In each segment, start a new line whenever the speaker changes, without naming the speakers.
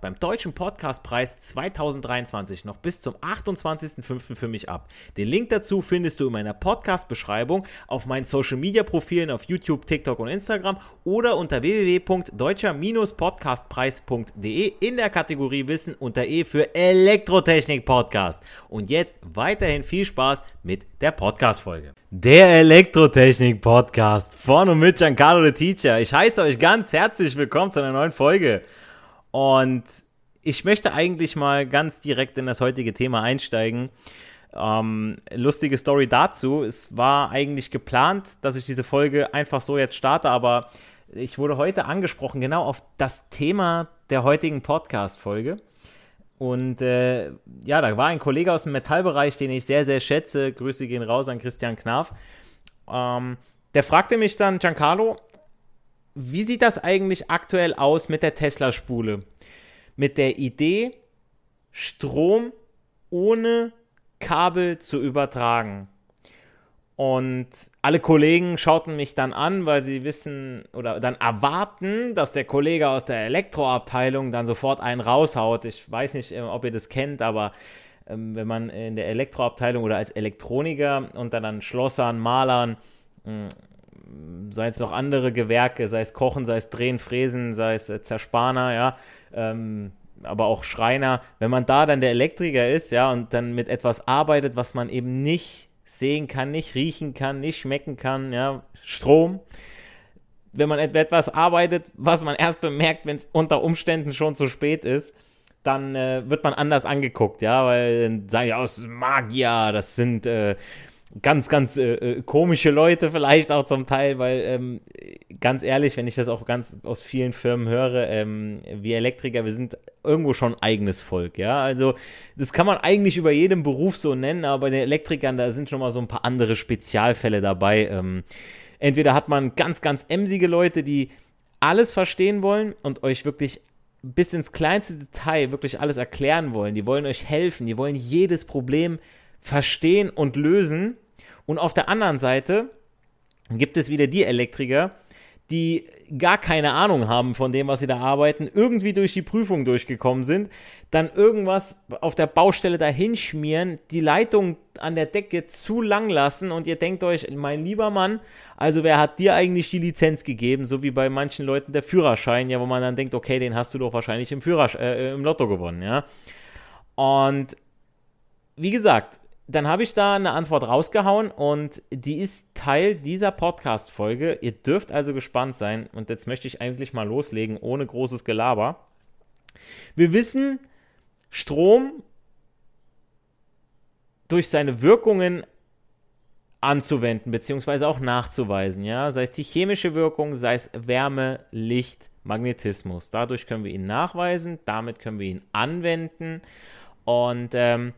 beim Deutschen Podcastpreis 2023 noch bis zum 28.05. für mich ab. Den Link dazu findest du in meiner Podcast-Beschreibung auf meinen Social-Media-Profilen auf YouTube, TikTok und Instagram oder unter www.deutscher-podcastpreis.de in der Kategorie Wissen unter E für Elektrotechnik-Podcast. Und jetzt weiterhin viel Spaß mit der Podcast-Folge. Der Elektrotechnik-Podcast von und mit Giancarlo the Teacher. Ich heiße euch ganz herzlich willkommen zu einer neuen Folge. Und ich möchte eigentlich mal ganz direkt in das heutige Thema einsteigen. Ähm, lustige Story dazu. Es war eigentlich geplant, dass ich diese Folge einfach so jetzt starte, aber ich wurde heute angesprochen, genau auf das Thema der heutigen Podcast-Folge. Und äh, ja, da war ein Kollege aus dem Metallbereich, den ich sehr, sehr schätze. Grüße gehen raus an Christian Knaf. Ähm, der fragte mich dann, Giancarlo, wie sieht das eigentlich aktuell aus mit der Tesla-Spule? Mit der Idee, Strom ohne Kabel zu übertragen. Und alle Kollegen schauten mich dann an, weil sie wissen oder dann erwarten, dass der Kollege aus der Elektroabteilung dann sofort einen raushaut. Ich weiß nicht, äh, ob ihr das kennt, aber ähm, wenn man in der Elektroabteilung oder als Elektroniker unter dann Schlossern, Malern, mh, sei es noch andere Gewerke, sei es Kochen, sei es Drehen, Fräsen, sei es äh, Zerspaner, ja, ähm, aber auch Schreiner, wenn man da dann der Elektriker ist, ja, und dann mit etwas arbeitet, was man eben nicht sehen kann, nicht riechen kann, nicht schmecken kann, ja, Strom, wenn man etwas arbeitet, was man erst bemerkt, wenn es unter Umständen schon zu spät ist, dann äh, wird man anders angeguckt, ja, weil dann sagen ja, das ist Magier, das sind äh, ganz, ganz äh, äh, komische Leute vielleicht auch zum Teil, weil ähm, ganz ehrlich, wenn ich das auch ganz aus vielen Firmen höre, ähm, wir Elektriker, wir sind irgendwo schon eigenes Volk, ja. Also das kann man eigentlich über jedem Beruf so nennen, aber bei den Elektrikern, da sind schon mal so ein paar andere Spezialfälle dabei. Ähm, entweder hat man ganz, ganz emsige Leute, die alles verstehen wollen und euch wirklich bis ins kleinste Detail wirklich alles erklären wollen. Die wollen euch helfen, die wollen jedes Problem verstehen und lösen. Und auf der anderen Seite gibt es wieder die Elektriker, die gar keine Ahnung haben von dem, was sie da arbeiten, irgendwie durch die Prüfung durchgekommen sind, dann irgendwas auf der Baustelle dahinschmieren, die Leitung an der Decke zu lang lassen und ihr denkt euch, mein lieber Mann, also wer hat dir eigentlich die Lizenz gegeben, so wie bei manchen Leuten der Führerschein, ja, wo man dann denkt, okay, den hast du doch wahrscheinlich im Führersch äh, im Lotto gewonnen, ja. Und wie gesagt, dann habe ich da eine Antwort rausgehauen und die ist Teil dieser Podcast-Folge. Ihr dürft also gespannt sein und jetzt möchte ich eigentlich mal loslegen, ohne großes Gelaber. Wir wissen, Strom durch seine Wirkungen anzuwenden, beziehungsweise auch nachzuweisen, ja, sei es die chemische Wirkung, sei es Wärme, Licht, Magnetismus. Dadurch können wir ihn nachweisen, damit können wir ihn anwenden und ähm,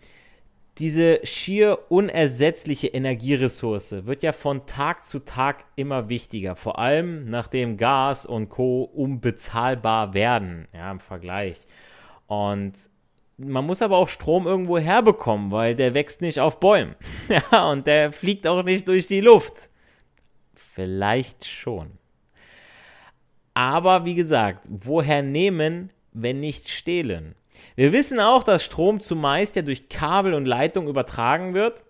diese schier unersetzliche Energieressource wird ja von Tag zu Tag immer wichtiger, vor allem nachdem Gas und Co. unbezahlbar werden, ja, im Vergleich. Und man muss aber auch Strom irgendwo herbekommen, weil der wächst nicht auf Bäumen. ja, und der fliegt auch nicht durch die Luft. Vielleicht schon. Aber wie gesagt, woher nehmen, wenn nicht stehlen? Wir wissen auch, dass Strom zumeist ja durch Kabel und Leitung übertragen wird,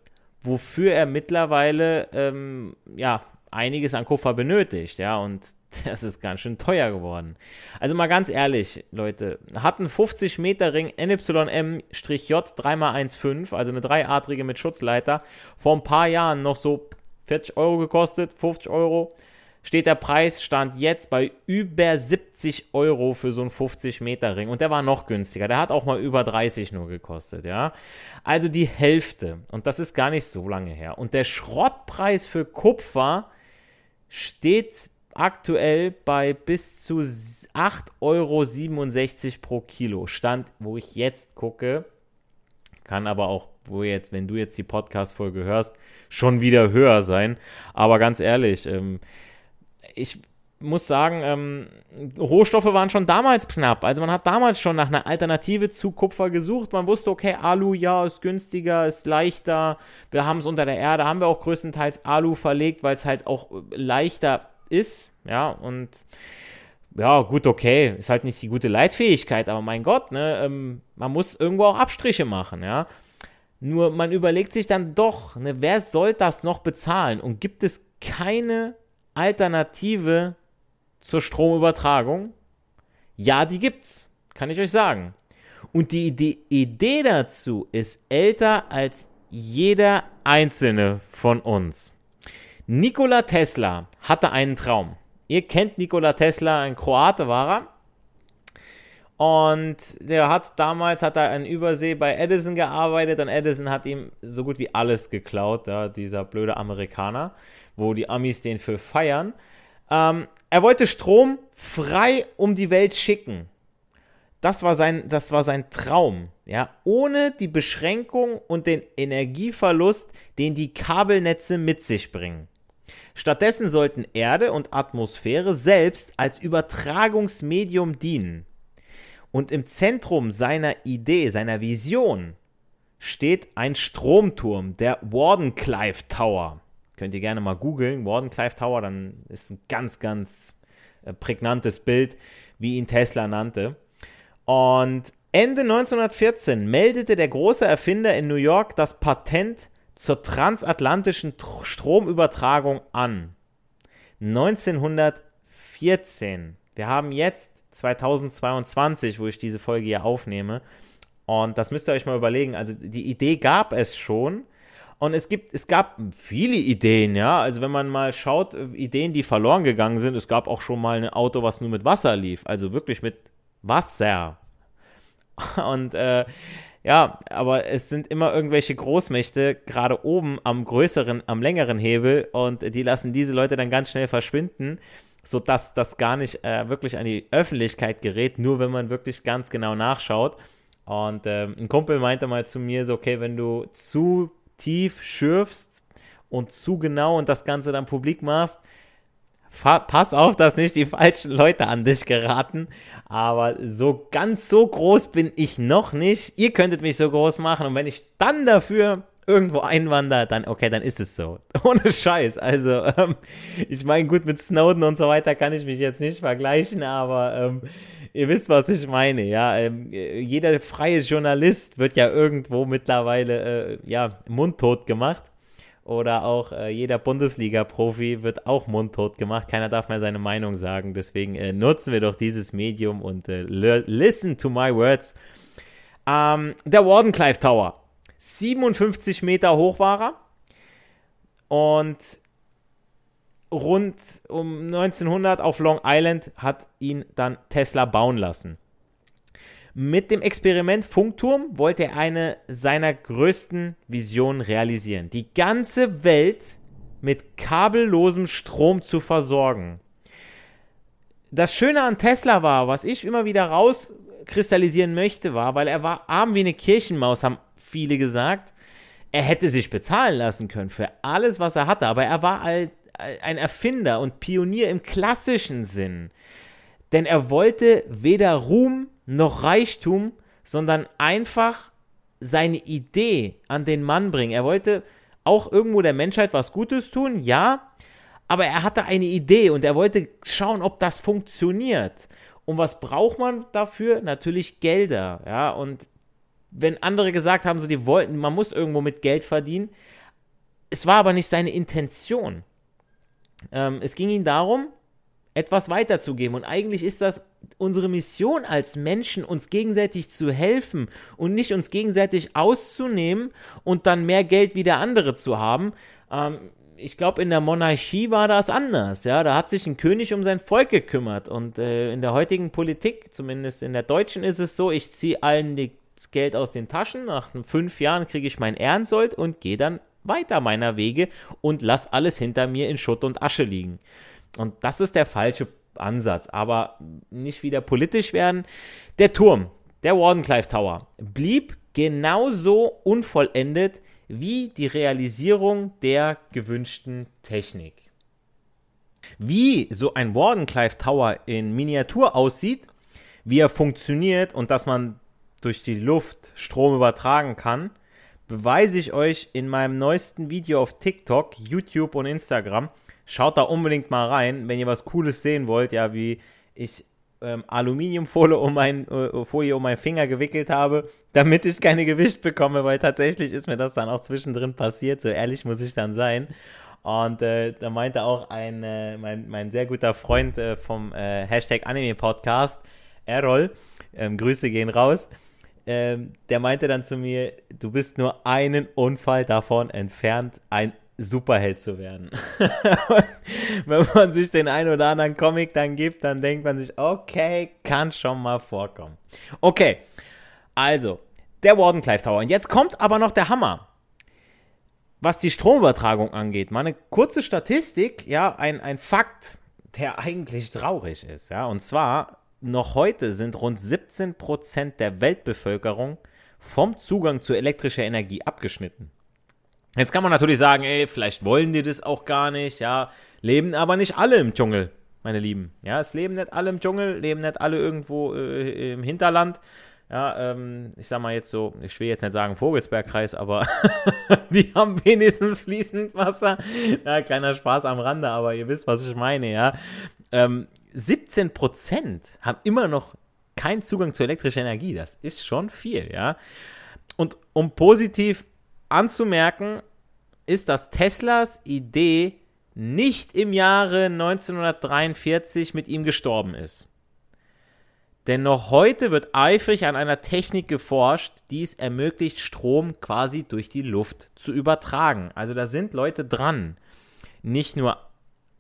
wofür er mittlerweile ähm, ja, einiges an Kupfer benötigt, ja, und das ist ganz schön teuer geworden. Also mal ganz ehrlich, Leute, hat ein 50 Meter Ring NYM-J 3x15, also eine dreiadrige mit Schutzleiter, vor ein paar Jahren noch so 40 Euro gekostet, 50 Euro steht der Preis stand jetzt bei über 70 Euro für so einen 50 Meter Ring und der war noch günstiger. Der hat auch mal über 30 nur gekostet, ja. Also die Hälfte und das ist gar nicht so lange her. Und der Schrottpreis für Kupfer steht aktuell bei bis zu 8,67 Euro pro Kilo. Stand, wo ich jetzt gucke, kann aber auch, wo jetzt, wenn du jetzt die Podcast-Folge hörst, schon wieder höher sein. Aber ganz ehrlich, ähm, ich muss sagen, ähm, Rohstoffe waren schon damals knapp. Also man hat damals schon nach einer Alternative zu Kupfer gesucht. Man wusste, okay, Alu, ja, ist günstiger, ist leichter. Wir haben es unter der Erde, haben wir auch größtenteils Alu verlegt, weil es halt auch leichter ist. Ja, und ja, gut, okay, ist halt nicht die gute Leitfähigkeit, aber mein Gott, ne, ähm, man muss irgendwo auch Abstriche machen, ja. Nur man überlegt sich dann doch, ne, wer soll das noch bezahlen? Und gibt es keine Alternative zur Stromübertragung? Ja, die gibt's, kann ich euch sagen. Und die Idee, Idee dazu ist älter als jeder einzelne von uns. Nikola Tesla hatte einen Traum. Ihr kennt Nikola Tesla, ein Kroate war er. Und der hat damals hat er in Übersee bei Edison gearbeitet und Edison hat ihm so gut wie alles geklaut, ja, dieser blöde Amerikaner wo die Amis den für feiern. Ähm, er wollte Strom frei um die Welt schicken. Das war sein, das war sein Traum, ja, ohne die Beschränkung und den Energieverlust, den die Kabelnetze mit sich bringen. Stattdessen sollten Erde und Atmosphäre selbst als Übertragungsmedium dienen. Und im Zentrum seiner Idee, seiner Vision, steht ein Stromturm, der Wardenclyffe Tower. Könnt ihr gerne mal googeln, Wardenclyffe Tower, dann ist ein ganz, ganz äh, prägnantes Bild, wie ihn Tesla nannte. Und Ende 1914 meldete der große Erfinder in New York das Patent zur transatlantischen Stromübertragung an. 1914. Wir haben jetzt 2022, wo ich diese Folge hier aufnehme. Und das müsst ihr euch mal überlegen. Also die Idee gab es schon, und es gibt, es gab viele Ideen, ja. Also wenn man mal schaut, Ideen, die verloren gegangen sind, es gab auch schon mal ein Auto, was nur mit Wasser lief, also wirklich mit Wasser. Und äh, ja, aber es sind immer irgendwelche Großmächte gerade oben am größeren, am längeren Hebel und die lassen diese Leute dann ganz schnell verschwinden, sodass das gar nicht äh, wirklich an die Öffentlichkeit gerät, nur wenn man wirklich ganz genau nachschaut. Und äh, ein Kumpel meinte mal zu mir so, okay, wenn du zu tief schürfst und zu genau und das Ganze dann publik machst, pass auf, dass nicht die falschen Leute an dich geraten. Aber so ganz so groß bin ich noch nicht. Ihr könntet mich so groß machen und wenn ich dann dafür irgendwo einwandere, dann okay, dann ist es so. Ohne Scheiß. Also, ähm, ich meine, gut, mit Snowden und so weiter kann ich mich jetzt nicht vergleichen, aber ähm, ihr wisst, was ich meine, ja. Ähm, jeder freie Journalist wird ja irgendwo mittlerweile, äh, ja, mundtot gemacht. Oder auch äh, jeder Bundesliga-Profi wird auch mundtot gemacht. Keiner darf mehr seine Meinung sagen. Deswegen äh, nutzen wir doch dieses Medium und äh, listen to my words. Ähm, der Wardenclyffe Tower. 57 Meter hoch war er. Und rund um 1900 auf Long Island hat ihn dann Tesla bauen lassen. Mit dem Experiment Funkturm wollte er eine seiner größten Visionen realisieren. Die ganze Welt mit kabellosem Strom zu versorgen. Das Schöne an Tesla war, was ich immer wieder rauskristallisieren möchte, war, weil er war arm wie eine Kirchenmaus, haben viele gesagt, er hätte sich bezahlen lassen können für alles, was er hatte, aber er war ein Erfinder und Pionier im klassischen Sinn. Denn er wollte weder Ruhm noch Reichtum, sondern einfach seine Idee an den Mann bringen. Er wollte auch irgendwo der Menschheit was Gutes tun, ja, aber er hatte eine Idee und er wollte schauen, ob das funktioniert. Und was braucht man dafür? Natürlich Gelder, ja, und wenn andere gesagt haben, so die wollten, man muss irgendwo mit Geld verdienen, es war aber nicht seine Intention. Ähm, es ging ihm darum, etwas weiterzugeben. Und eigentlich ist das unsere Mission als Menschen, uns gegenseitig zu helfen und nicht uns gegenseitig auszunehmen und dann mehr Geld wie der andere zu haben. Ähm, ich glaube, in der Monarchie war das anders. Ja, da hat sich ein König um sein Volk gekümmert. Und äh, in der heutigen Politik, zumindest in der deutschen, ist es so: Ich ziehe allen das Geld aus den Taschen. Nach fünf Jahren kriege ich mein Ehrensold und gehe dann weiter meiner Wege und lasse alles hinter mir in Schutt und Asche liegen. Und das ist der falsche Ansatz. Aber nicht wieder politisch werden. Der Turm, der Wardenclyffe Tower, blieb genauso unvollendet wie die Realisierung der gewünschten Technik. Wie so ein Wardenclyffe Tower in Miniatur aussieht, wie er funktioniert und dass man durch die Luft Strom übertragen kann, beweise ich euch in meinem neuesten Video auf TikTok, YouTube und Instagram. Schaut da unbedingt mal rein, wenn ihr was Cooles sehen wollt, ja, wie ich ähm, Aluminiumfolie um, mein, äh, Folie um meinen Finger gewickelt habe, damit ich keine Gewicht bekomme, weil tatsächlich ist mir das dann auch zwischendrin passiert, so ehrlich muss ich dann sein. Und äh, da meinte auch ein, äh, mein, mein sehr guter Freund äh, vom äh, Hashtag Anime Podcast, Errol, ähm, Grüße gehen raus, ähm, der meinte dann zu mir, du bist nur einen Unfall davon entfernt, ein Superheld zu werden. wenn man sich den einen oder anderen Comic dann gibt, dann denkt man sich, okay, kann schon mal vorkommen. Okay, also, der Wardenclyffe Tower. Und jetzt kommt aber noch der Hammer. Was die Stromübertragung angeht, mal eine kurze Statistik, ja, ein, ein Fakt, der eigentlich traurig ist, ja. Und zwar, noch heute sind rund 17% der Weltbevölkerung vom Zugang zu elektrischer Energie abgeschnitten. Jetzt kann man natürlich sagen, ey, vielleicht wollen die das auch gar nicht, ja, leben aber nicht alle im Dschungel, meine Lieben. Ja, es leben nicht alle im Dschungel, leben nicht alle irgendwo äh, im Hinterland. Ja, ähm, ich sag mal jetzt so, ich will jetzt nicht sagen Vogelsbergkreis, aber die haben wenigstens fließend Wasser. Ja, kleiner Spaß am Rande, aber ihr wisst, was ich meine, ja. Ähm, 17% haben immer noch keinen Zugang zu elektrischer Energie. Das ist schon viel, ja. Und um positiv anzumerken ist, dass Teslas Idee nicht im Jahre 1943 mit ihm gestorben ist. Denn noch heute wird eifrig an einer Technik geforscht, die es ermöglicht, Strom quasi durch die Luft zu übertragen. Also da sind Leute dran. Nicht nur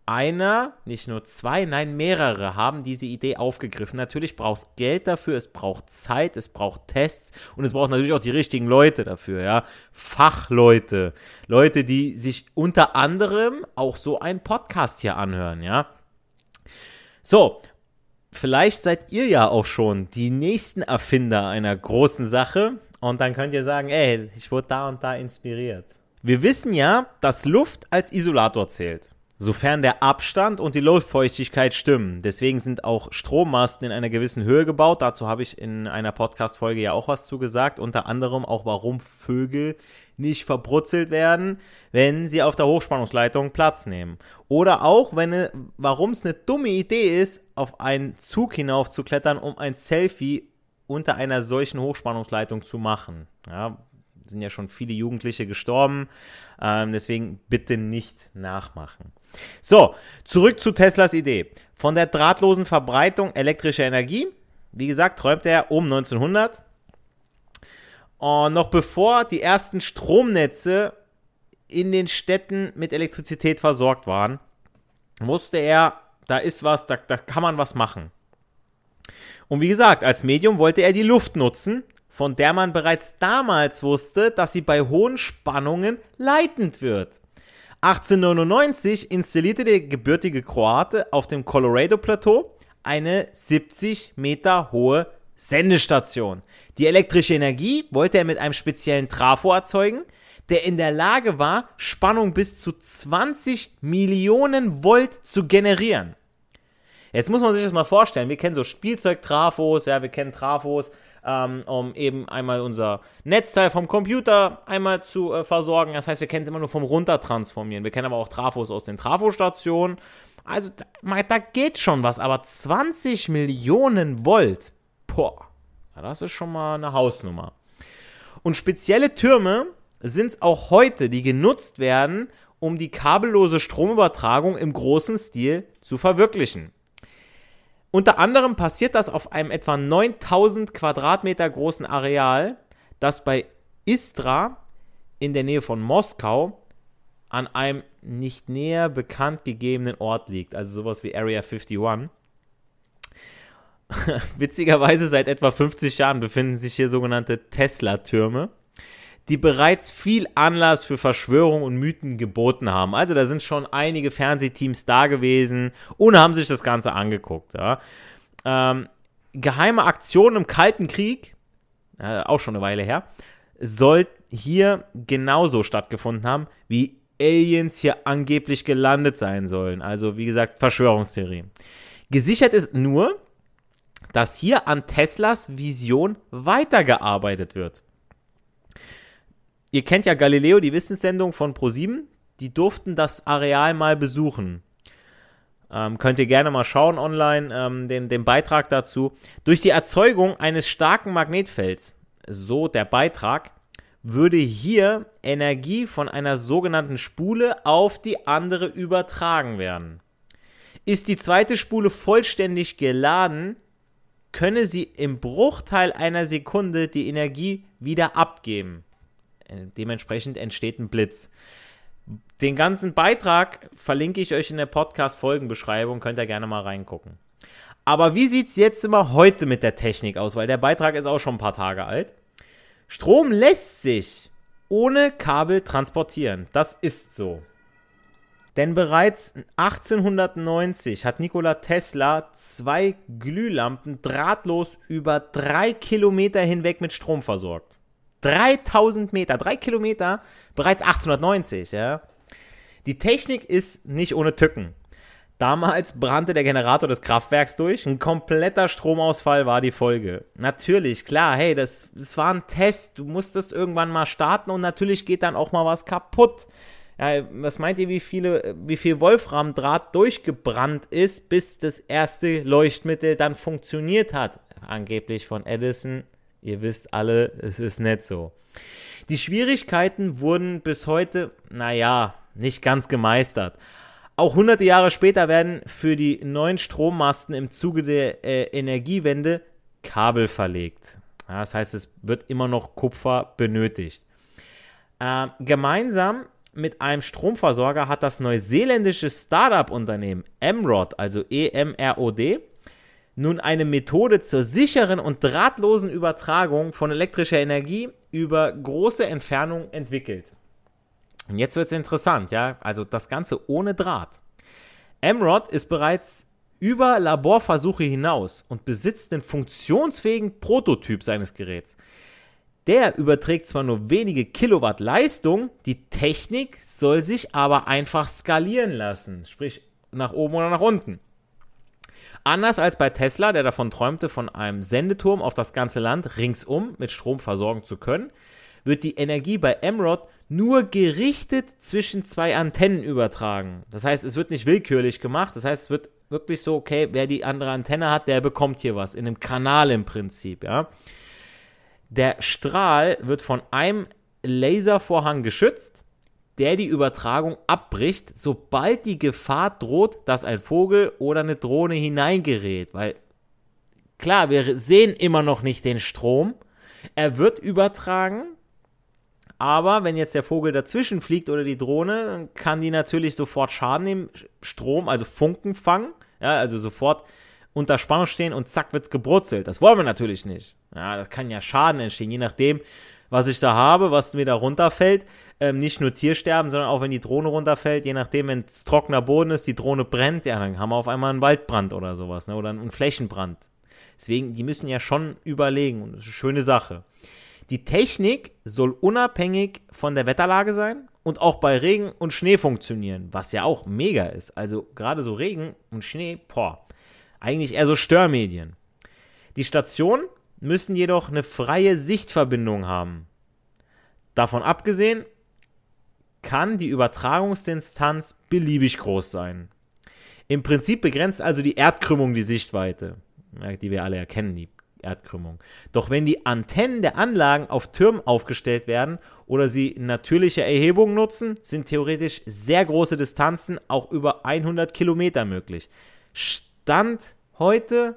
einer, nicht nur zwei, nein, mehrere haben diese Idee aufgegriffen. Natürlich braucht es Geld dafür, es braucht Zeit, es braucht Tests und es braucht natürlich auch die richtigen Leute dafür, ja. Fachleute. Leute, die sich unter anderem auch so einen Podcast hier anhören, ja. So, vielleicht seid ihr ja auch schon die nächsten Erfinder einer großen Sache und dann könnt ihr sagen, ey, ich wurde da und da inspiriert. Wir wissen ja, dass Luft als Isolator zählt sofern der Abstand und die Luftfeuchtigkeit stimmen. Deswegen sind auch Strommasten in einer gewissen Höhe gebaut. Dazu habe ich in einer Podcast-Folge ja auch was zugesagt. Unter anderem auch, warum Vögel nicht verbrutzelt werden, wenn sie auf der Hochspannungsleitung Platz nehmen. Oder auch, warum es eine dumme Idee ist, auf einen Zug hinaufzuklettern, um ein Selfie unter einer solchen Hochspannungsleitung zu machen. Ja, sind ja schon viele Jugendliche gestorben. Ähm, deswegen bitte nicht nachmachen. So, zurück zu Teslas Idee. Von der drahtlosen Verbreitung elektrischer Energie, wie gesagt, träumte er um 1900. Und noch bevor die ersten Stromnetze in den Städten mit Elektrizität versorgt waren, wusste er, da ist was, da, da kann man was machen. Und wie gesagt, als Medium wollte er die Luft nutzen, von der man bereits damals wusste, dass sie bei hohen Spannungen leitend wird. 1899 installierte der gebürtige Kroate auf dem Colorado-Plateau eine 70 Meter hohe Sendestation. Die elektrische Energie wollte er mit einem speziellen Trafo erzeugen, der in der Lage war, Spannung bis zu 20 Millionen Volt zu generieren. Jetzt muss man sich das mal vorstellen. Wir kennen so Spielzeugtrafos, ja, wir kennen Trafos, ähm, um eben einmal unser Netzteil vom Computer einmal zu äh, versorgen. Das heißt, wir kennen es immer nur vom Runtertransformieren. Wir kennen aber auch Trafos aus den Trafostationen. Also da, da geht schon was, aber 20 Millionen Volt, boah, das ist schon mal eine Hausnummer. Und spezielle Türme sind es auch heute, die genutzt werden, um die kabellose Stromübertragung im großen Stil zu verwirklichen. Unter anderem passiert das auf einem etwa 9000 Quadratmeter großen Areal, das bei Istra in der Nähe von Moskau an einem nicht näher bekannt gegebenen Ort liegt, also sowas wie Area 51. Witzigerweise seit etwa 50 Jahren befinden sich hier sogenannte Tesla-Türme die bereits viel Anlass für Verschwörung und Mythen geboten haben. Also da sind schon einige Fernsehteams da gewesen und haben sich das Ganze angeguckt. Ja. Ähm, geheime Aktionen im Kalten Krieg, äh, auch schon eine Weile her, soll hier genauso stattgefunden haben, wie Aliens hier angeblich gelandet sein sollen. Also wie gesagt, Verschwörungstheorie. Gesichert ist nur, dass hier an Teslas Vision weitergearbeitet wird. Ihr kennt ja Galileo, die Wissenssendung von ProSieben. Die durften das Areal mal besuchen. Ähm, könnt ihr gerne mal schauen online, ähm, den, den Beitrag dazu. Durch die Erzeugung eines starken Magnetfelds, so der Beitrag, würde hier Energie von einer sogenannten Spule auf die andere übertragen werden. Ist die zweite Spule vollständig geladen, könne sie im Bruchteil einer Sekunde die Energie wieder abgeben. Äh, dementsprechend entsteht ein Blitz. Den ganzen Beitrag verlinke ich euch in der Podcast-Folgenbeschreibung, könnt ihr gerne mal reingucken. Aber wie sieht es jetzt immer heute mit der Technik aus? Weil der Beitrag ist auch schon ein paar Tage alt. Strom lässt sich ohne Kabel transportieren. Das ist so. Denn bereits 1890 hat Nikola Tesla zwei Glühlampen drahtlos über drei Kilometer hinweg mit Strom versorgt. 3000 Meter, drei Kilometer, bereits 1890, ja. Die Technik ist nicht ohne Tücken. Damals brannte der Generator des Kraftwerks durch. Ein kompletter Stromausfall war die Folge. Natürlich, klar, hey, das, das war ein Test. Du musstest irgendwann mal starten und natürlich geht dann auch mal was kaputt. Ja, was meint ihr, wie, viele, wie viel Wolframdraht durchgebrannt ist, bis das erste Leuchtmittel dann funktioniert hat? Angeblich von Edison Ihr wisst alle, es ist nicht so. Die Schwierigkeiten wurden bis heute, naja, nicht ganz gemeistert. Auch hunderte Jahre später werden für die neuen Strommasten im Zuge der äh, Energiewende Kabel verlegt. Ja, das heißt, es wird immer noch Kupfer benötigt. Äh, gemeinsam mit einem Stromversorger hat das neuseeländische Startup-Unternehmen Emrod, also E-M-R-O-D, nun eine Methode zur sicheren und drahtlosen Übertragung von elektrischer Energie über große Entfernungen entwickelt. Und jetzt wird es interessant, ja, also das Ganze ohne Draht. Emrod ist bereits über Laborversuche hinaus und besitzt den funktionsfähigen Prototyp seines Geräts. Der überträgt zwar nur wenige Kilowatt Leistung, die Technik soll sich aber einfach skalieren lassen, sprich nach oben oder nach unten. Anders als bei Tesla, der davon träumte, von einem Sendeturm auf das ganze Land ringsum mit Strom versorgen zu können, wird die Energie bei Emrod nur gerichtet zwischen zwei Antennen übertragen. Das heißt, es wird nicht willkürlich gemacht. Das heißt, es wird wirklich so, okay, wer die andere Antenne hat, der bekommt hier was. In einem Kanal im Prinzip, ja. Der Strahl wird von einem Laservorhang geschützt der die Übertragung abbricht, sobald die Gefahr droht, dass ein Vogel oder eine Drohne hineingerät. Weil klar, wir sehen immer noch nicht den Strom. Er wird übertragen, aber wenn jetzt der Vogel dazwischen fliegt oder die Drohne, dann kann die natürlich sofort Schaden im Strom, also Funken fangen. Ja, also sofort unter Spannung stehen und zack wird gebrutzelt. Das wollen wir natürlich nicht. Ja, das kann ja Schaden entstehen, je nachdem, was ich da habe, was mir da runterfällt. Ähm, nicht nur Tiersterben, sondern auch wenn die Drohne runterfällt, je nachdem, wenn es trockener Boden ist, die Drohne brennt, ja, dann haben wir auf einmal einen Waldbrand oder sowas, ne? oder einen Flächenbrand. Deswegen, die müssen ja schon überlegen und das ist eine schöne Sache. Die Technik soll unabhängig von der Wetterlage sein und auch bei Regen und Schnee funktionieren, was ja auch mega ist. Also gerade so Regen und Schnee, boah, eigentlich eher so Störmedien. Die Stationen müssen jedoch eine freie Sichtverbindung haben. Davon abgesehen kann die Übertragungsdistanz beliebig groß sein. Im Prinzip begrenzt also die Erdkrümmung die Sichtweite, die wir alle erkennen, die Erdkrümmung. Doch wenn die Antennen der Anlagen auf Türmen aufgestellt werden oder sie natürliche Erhebungen nutzen, sind theoretisch sehr große Distanzen, auch über 100 Kilometer möglich. Stand heute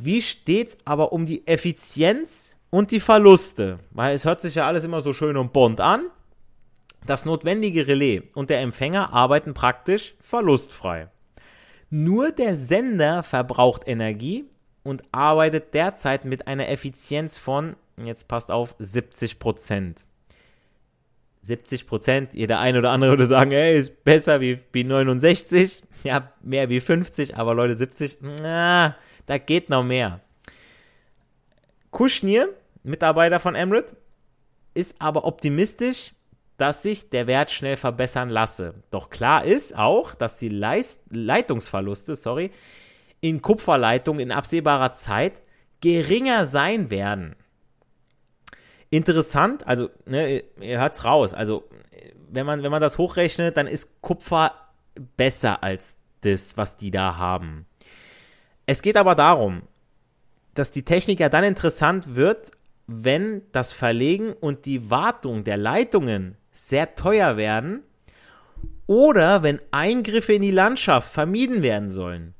Wie steht's aber um die Effizienz und die Verluste? Weil es hört sich ja alles immer so schön und bunt an. Das notwendige Relais und der Empfänger arbeiten praktisch verlustfrei. Nur der Sender verbraucht Energie und arbeitet derzeit mit einer Effizienz von, jetzt passt auf, 70 Prozent. 70 Prozent, jeder eine oder andere würde sagen, ey, ist besser wie, wie 69, ja, mehr wie 50, aber Leute, 70, na, da geht noch mehr. Kuschnir, Mitarbeiter von Emirates, ist aber optimistisch, dass sich der Wert schnell verbessern lasse. Doch klar ist auch, dass die Leist Leitungsverluste, sorry, in Kupferleitungen in absehbarer Zeit geringer sein werden. Interessant, also ne, ihr hört's raus, also wenn man, wenn man das hochrechnet, dann ist Kupfer besser als das, was die da haben. Es geht aber darum, dass die Technik ja dann interessant wird, wenn das Verlegen und die Wartung der Leitungen sehr teuer werden oder wenn Eingriffe in die Landschaft vermieden werden sollen.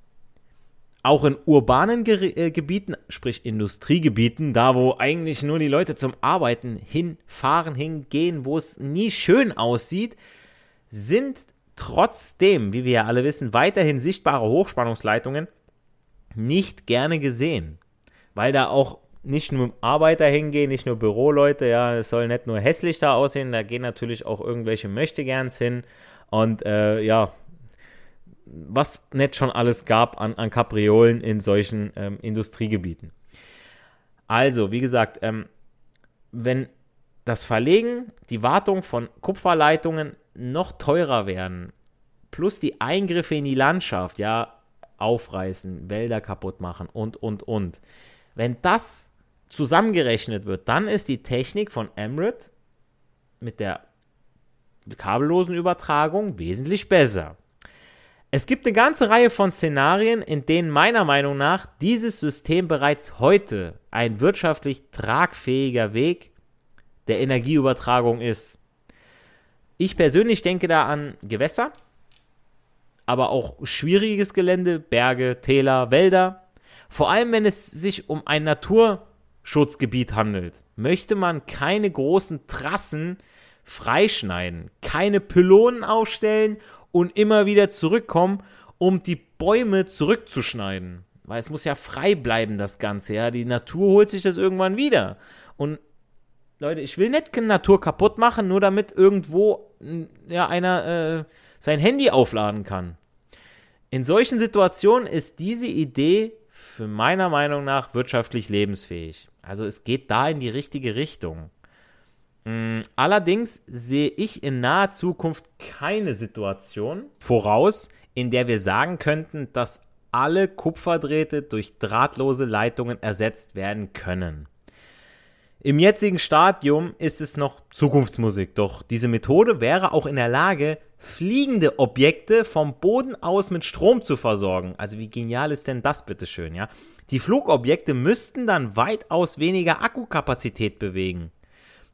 Auch in urbanen Ge äh, Gebieten, sprich Industriegebieten, da wo eigentlich nur die Leute zum Arbeiten hinfahren, hingehen, wo es nie schön aussieht, sind trotzdem, wie wir ja alle wissen, weiterhin sichtbare Hochspannungsleitungen nicht gerne gesehen, weil da auch nicht nur Arbeiter hingehen, nicht nur Büroleute, ja, es soll nicht nur hässlich da aussehen, da gehen natürlich auch irgendwelche Möchtegerns hin und äh, ja, was nicht schon alles gab an, an Kapriolen in solchen ähm, Industriegebieten. Also, wie gesagt, ähm, wenn das Verlegen, die Wartung von Kupferleitungen noch teurer werden, plus die Eingriffe in die Landschaft, ja, aufreißen, Wälder kaputt machen und, und, und. Wenn das zusammengerechnet wird, dann ist die Technik von Emirates mit der kabellosen Übertragung wesentlich besser. Es gibt eine ganze Reihe von Szenarien, in denen meiner Meinung nach dieses System bereits heute ein wirtschaftlich tragfähiger Weg der Energieübertragung ist. Ich persönlich denke da an Gewässer, aber auch schwieriges Gelände, Berge, Täler, Wälder. Vor allem, wenn es sich um ein Naturschutzgebiet handelt, möchte man keine großen Trassen freischneiden, keine Pylonen aufstellen und immer wieder zurückkommen, um die Bäume zurückzuschneiden. Weil es muss ja frei bleiben, das Ganze. Ja, die Natur holt sich das irgendwann wieder. Und Leute, ich will nicht Natur kaputt machen, nur damit irgendwo ja, einer äh, sein Handy aufladen kann. In solchen Situationen ist diese Idee für meiner Meinung nach wirtschaftlich lebensfähig. Also es geht da in die richtige Richtung. Mm, allerdings sehe ich in naher Zukunft keine Situation voraus, in der wir sagen könnten, dass alle Kupferdrähte durch drahtlose Leitungen ersetzt werden können. Im jetzigen Stadium ist es noch Zukunftsmusik, doch diese Methode wäre auch in der Lage, fliegende Objekte vom Boden aus mit Strom zu versorgen. Also wie genial ist denn das bitteschön, ja? Die Flugobjekte müssten dann weitaus weniger Akkukapazität bewegen.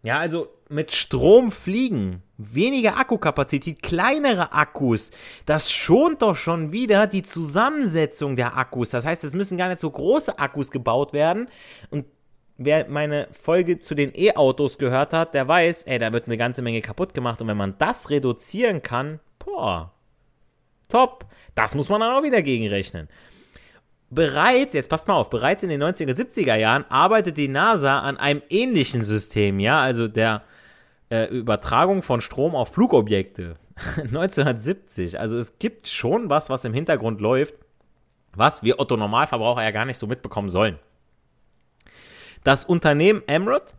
Ja, also mit Strom fliegen, weniger Akkukapazität, kleinere Akkus, das schont doch schon wieder die Zusammensetzung der Akkus. Das heißt, es müssen gar nicht so große Akkus gebaut werden. Und wer meine Folge zu den E-Autos gehört hat, der weiß, ey, da wird eine ganze Menge kaputt gemacht. Und wenn man das reduzieren kann, boah, top. Das muss man dann auch wieder gegenrechnen. Bereits, jetzt passt mal auf, bereits in den 90er, 70er Jahren arbeitet die NASA an einem ähnlichen System, ja, also der äh, Übertragung von Strom auf Flugobjekte. 1970, also es gibt schon was, was im Hintergrund läuft, was wir Otto Normalverbraucher ja gar nicht so mitbekommen sollen. Das Unternehmen Emirates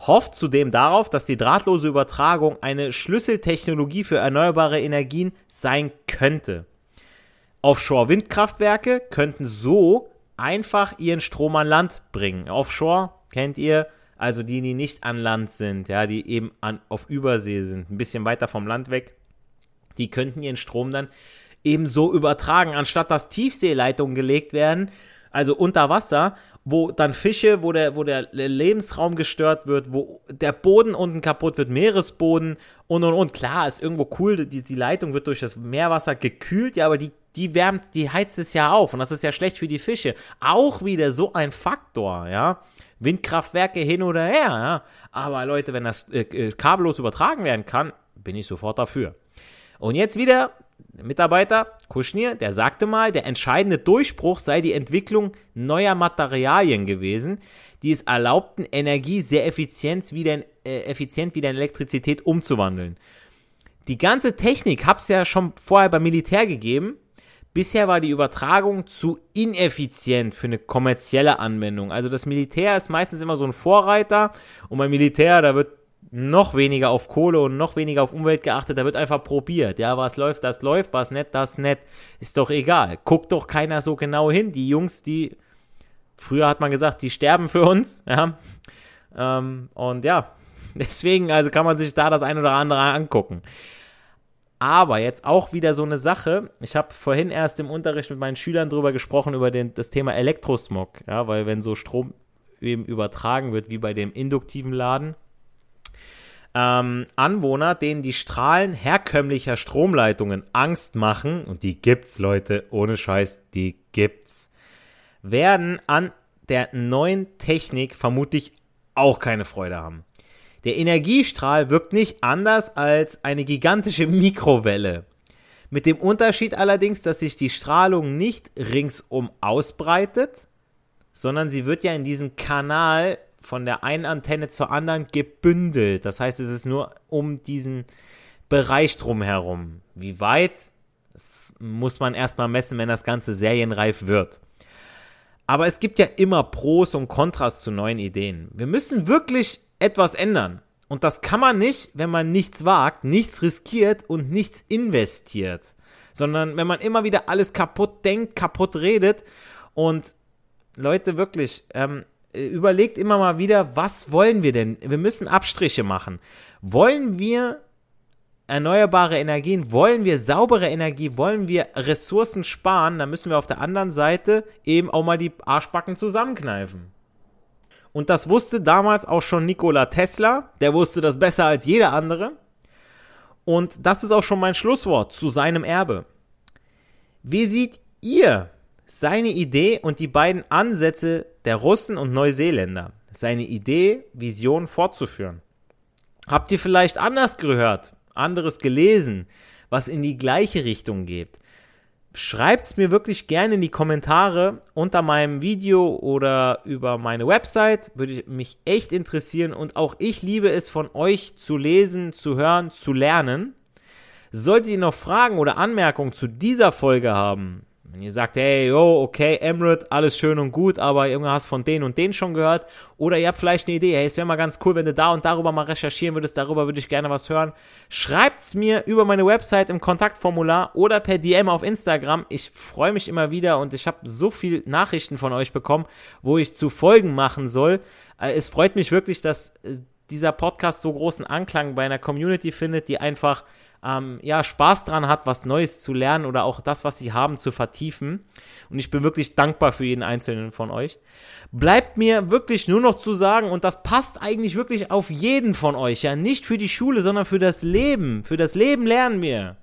hofft zudem darauf, dass die drahtlose Übertragung eine Schlüsseltechnologie für erneuerbare Energien sein könnte. Offshore-Windkraftwerke könnten so einfach ihren Strom an Land bringen. Offshore kennt ihr, also die, die nicht an Land sind, ja, die eben an, auf Übersee sind, ein bisschen weiter vom Land weg, die könnten ihren Strom dann eben so übertragen, anstatt dass Tiefseeleitungen gelegt werden, also unter Wasser, wo dann Fische, wo der, wo der Lebensraum gestört wird, wo der Boden unten kaputt wird, Meeresboden und und und. Klar, ist irgendwo cool, die, die Leitung wird durch das Meerwasser gekühlt, ja, aber die die wärmt, die heizt es ja auf und das ist ja schlecht für die Fische. Auch wieder so ein Faktor, ja. Windkraftwerke hin oder her, ja. Aber Leute, wenn das äh, äh, kabellos übertragen werden kann, bin ich sofort dafür. Und jetzt wieder Mitarbeiter Kuschnir, der sagte mal, der entscheidende Durchbruch sei die Entwicklung neuer Materialien gewesen, die es erlaubten, Energie sehr effizient wieder in, äh, effizient wieder in Elektrizität umzuwandeln. Die ganze Technik hab's ja schon vorher beim Militär gegeben, Bisher war die Übertragung zu ineffizient für eine kommerzielle Anwendung. Also das Militär ist meistens immer so ein Vorreiter und beim Militär, da wird noch weniger auf Kohle und noch weniger auf Umwelt geachtet, da wird einfach probiert. Ja, was läuft, das läuft, was nett, das nett. Ist doch egal. Guckt doch keiner so genau hin. Die Jungs, die, früher hat man gesagt, die sterben für uns, ja. Ähm, und ja, deswegen, also kann man sich da das ein oder andere angucken. Aber jetzt auch wieder so eine Sache. Ich habe vorhin erst im Unterricht mit meinen Schülern drüber gesprochen, über den, das Thema Elektrosmog. Ja, weil wenn so Strom eben übertragen wird, wie bei dem induktiven Laden, ähm, Anwohner, denen die Strahlen herkömmlicher Stromleitungen Angst machen, und die gibt's, Leute, ohne Scheiß, die gibt's, werden an der neuen Technik vermutlich auch keine Freude haben. Der Energiestrahl wirkt nicht anders als eine gigantische Mikrowelle. Mit dem Unterschied allerdings, dass sich die Strahlung nicht ringsum ausbreitet, sondern sie wird ja in diesem Kanal von der einen Antenne zur anderen gebündelt. Das heißt, es ist nur um diesen Bereich drumherum. Wie weit? Das muss man erstmal messen, wenn das Ganze serienreif wird. Aber es gibt ja immer Pros und Kontras zu neuen Ideen. Wir müssen wirklich etwas ändern. Und das kann man nicht, wenn man nichts wagt, nichts riskiert und nichts investiert. Sondern wenn man immer wieder alles kaputt denkt, kaputt redet. Und Leute, wirklich, ähm, überlegt immer mal wieder, was wollen wir denn? Wir müssen Abstriche machen. Wollen wir erneuerbare Energien, wollen wir saubere Energie, wollen wir Ressourcen sparen, dann müssen wir auf der anderen Seite eben auch mal die Arschbacken zusammenkneifen. Und das wusste damals auch schon Nikola Tesla. Der wusste das besser als jeder andere. Und das ist auch schon mein Schlusswort zu seinem Erbe. Wie seht ihr seine Idee und die beiden Ansätze der Russen und Neuseeländer? Seine Idee, Vision fortzuführen. Habt ihr vielleicht anders gehört, anderes gelesen, was in die gleiche Richtung geht? Schreibt es mir wirklich gerne in die Kommentare unter meinem Video oder über meine Website. Würde mich echt interessieren und auch ich liebe es von euch zu lesen, zu hören, zu lernen. Solltet ihr noch Fragen oder Anmerkungen zu dieser Folge haben, Wenn ihr sagt, hey, yo, okay, Emirates, alles schön und gut, aber irgendwas hast von denen und denen schon gehört. Oder ihr habt vielleicht eine Idee, hey, es wäre mal ganz cool, wenn du da und darüber mal recherchieren würdest, darüber würde ich gerne was hören. Schreibt's mir über meine Website im Kontaktformular oder per DM auf Instagram. Ich freue mich immer wieder und ich habe so viele Nachrichten von euch bekommen, wo ich zu Folgen machen soll. Äh, es freut mich wirklich, dass äh, dieser Podcast so großen Anklang bei einer Community findet, die einfach ähm, ja, Spaß dran hat, was Neues zu lernen oder auch das, was sie haben, zu vertiefen. Und ich bin wirklich dankbar für jeden einzelnen von euch. Bleibt mir wirklich nur noch zu sagen, und das passt eigentlich wirklich auf jeden von euch, ja, nicht für die Schule, sondern für das Leben. Für das Leben lernen wir.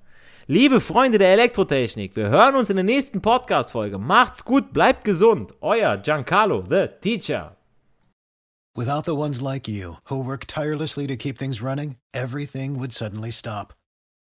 Liebe Freunde der Elektrotechnik, wir hören uns in der nächsten Podcast-Folge. Macht's gut, bleibt gesund. Euer Giancarlo, the Teacher.
Without the ones like you, who work tirelessly to keep things running, everything would suddenly stop.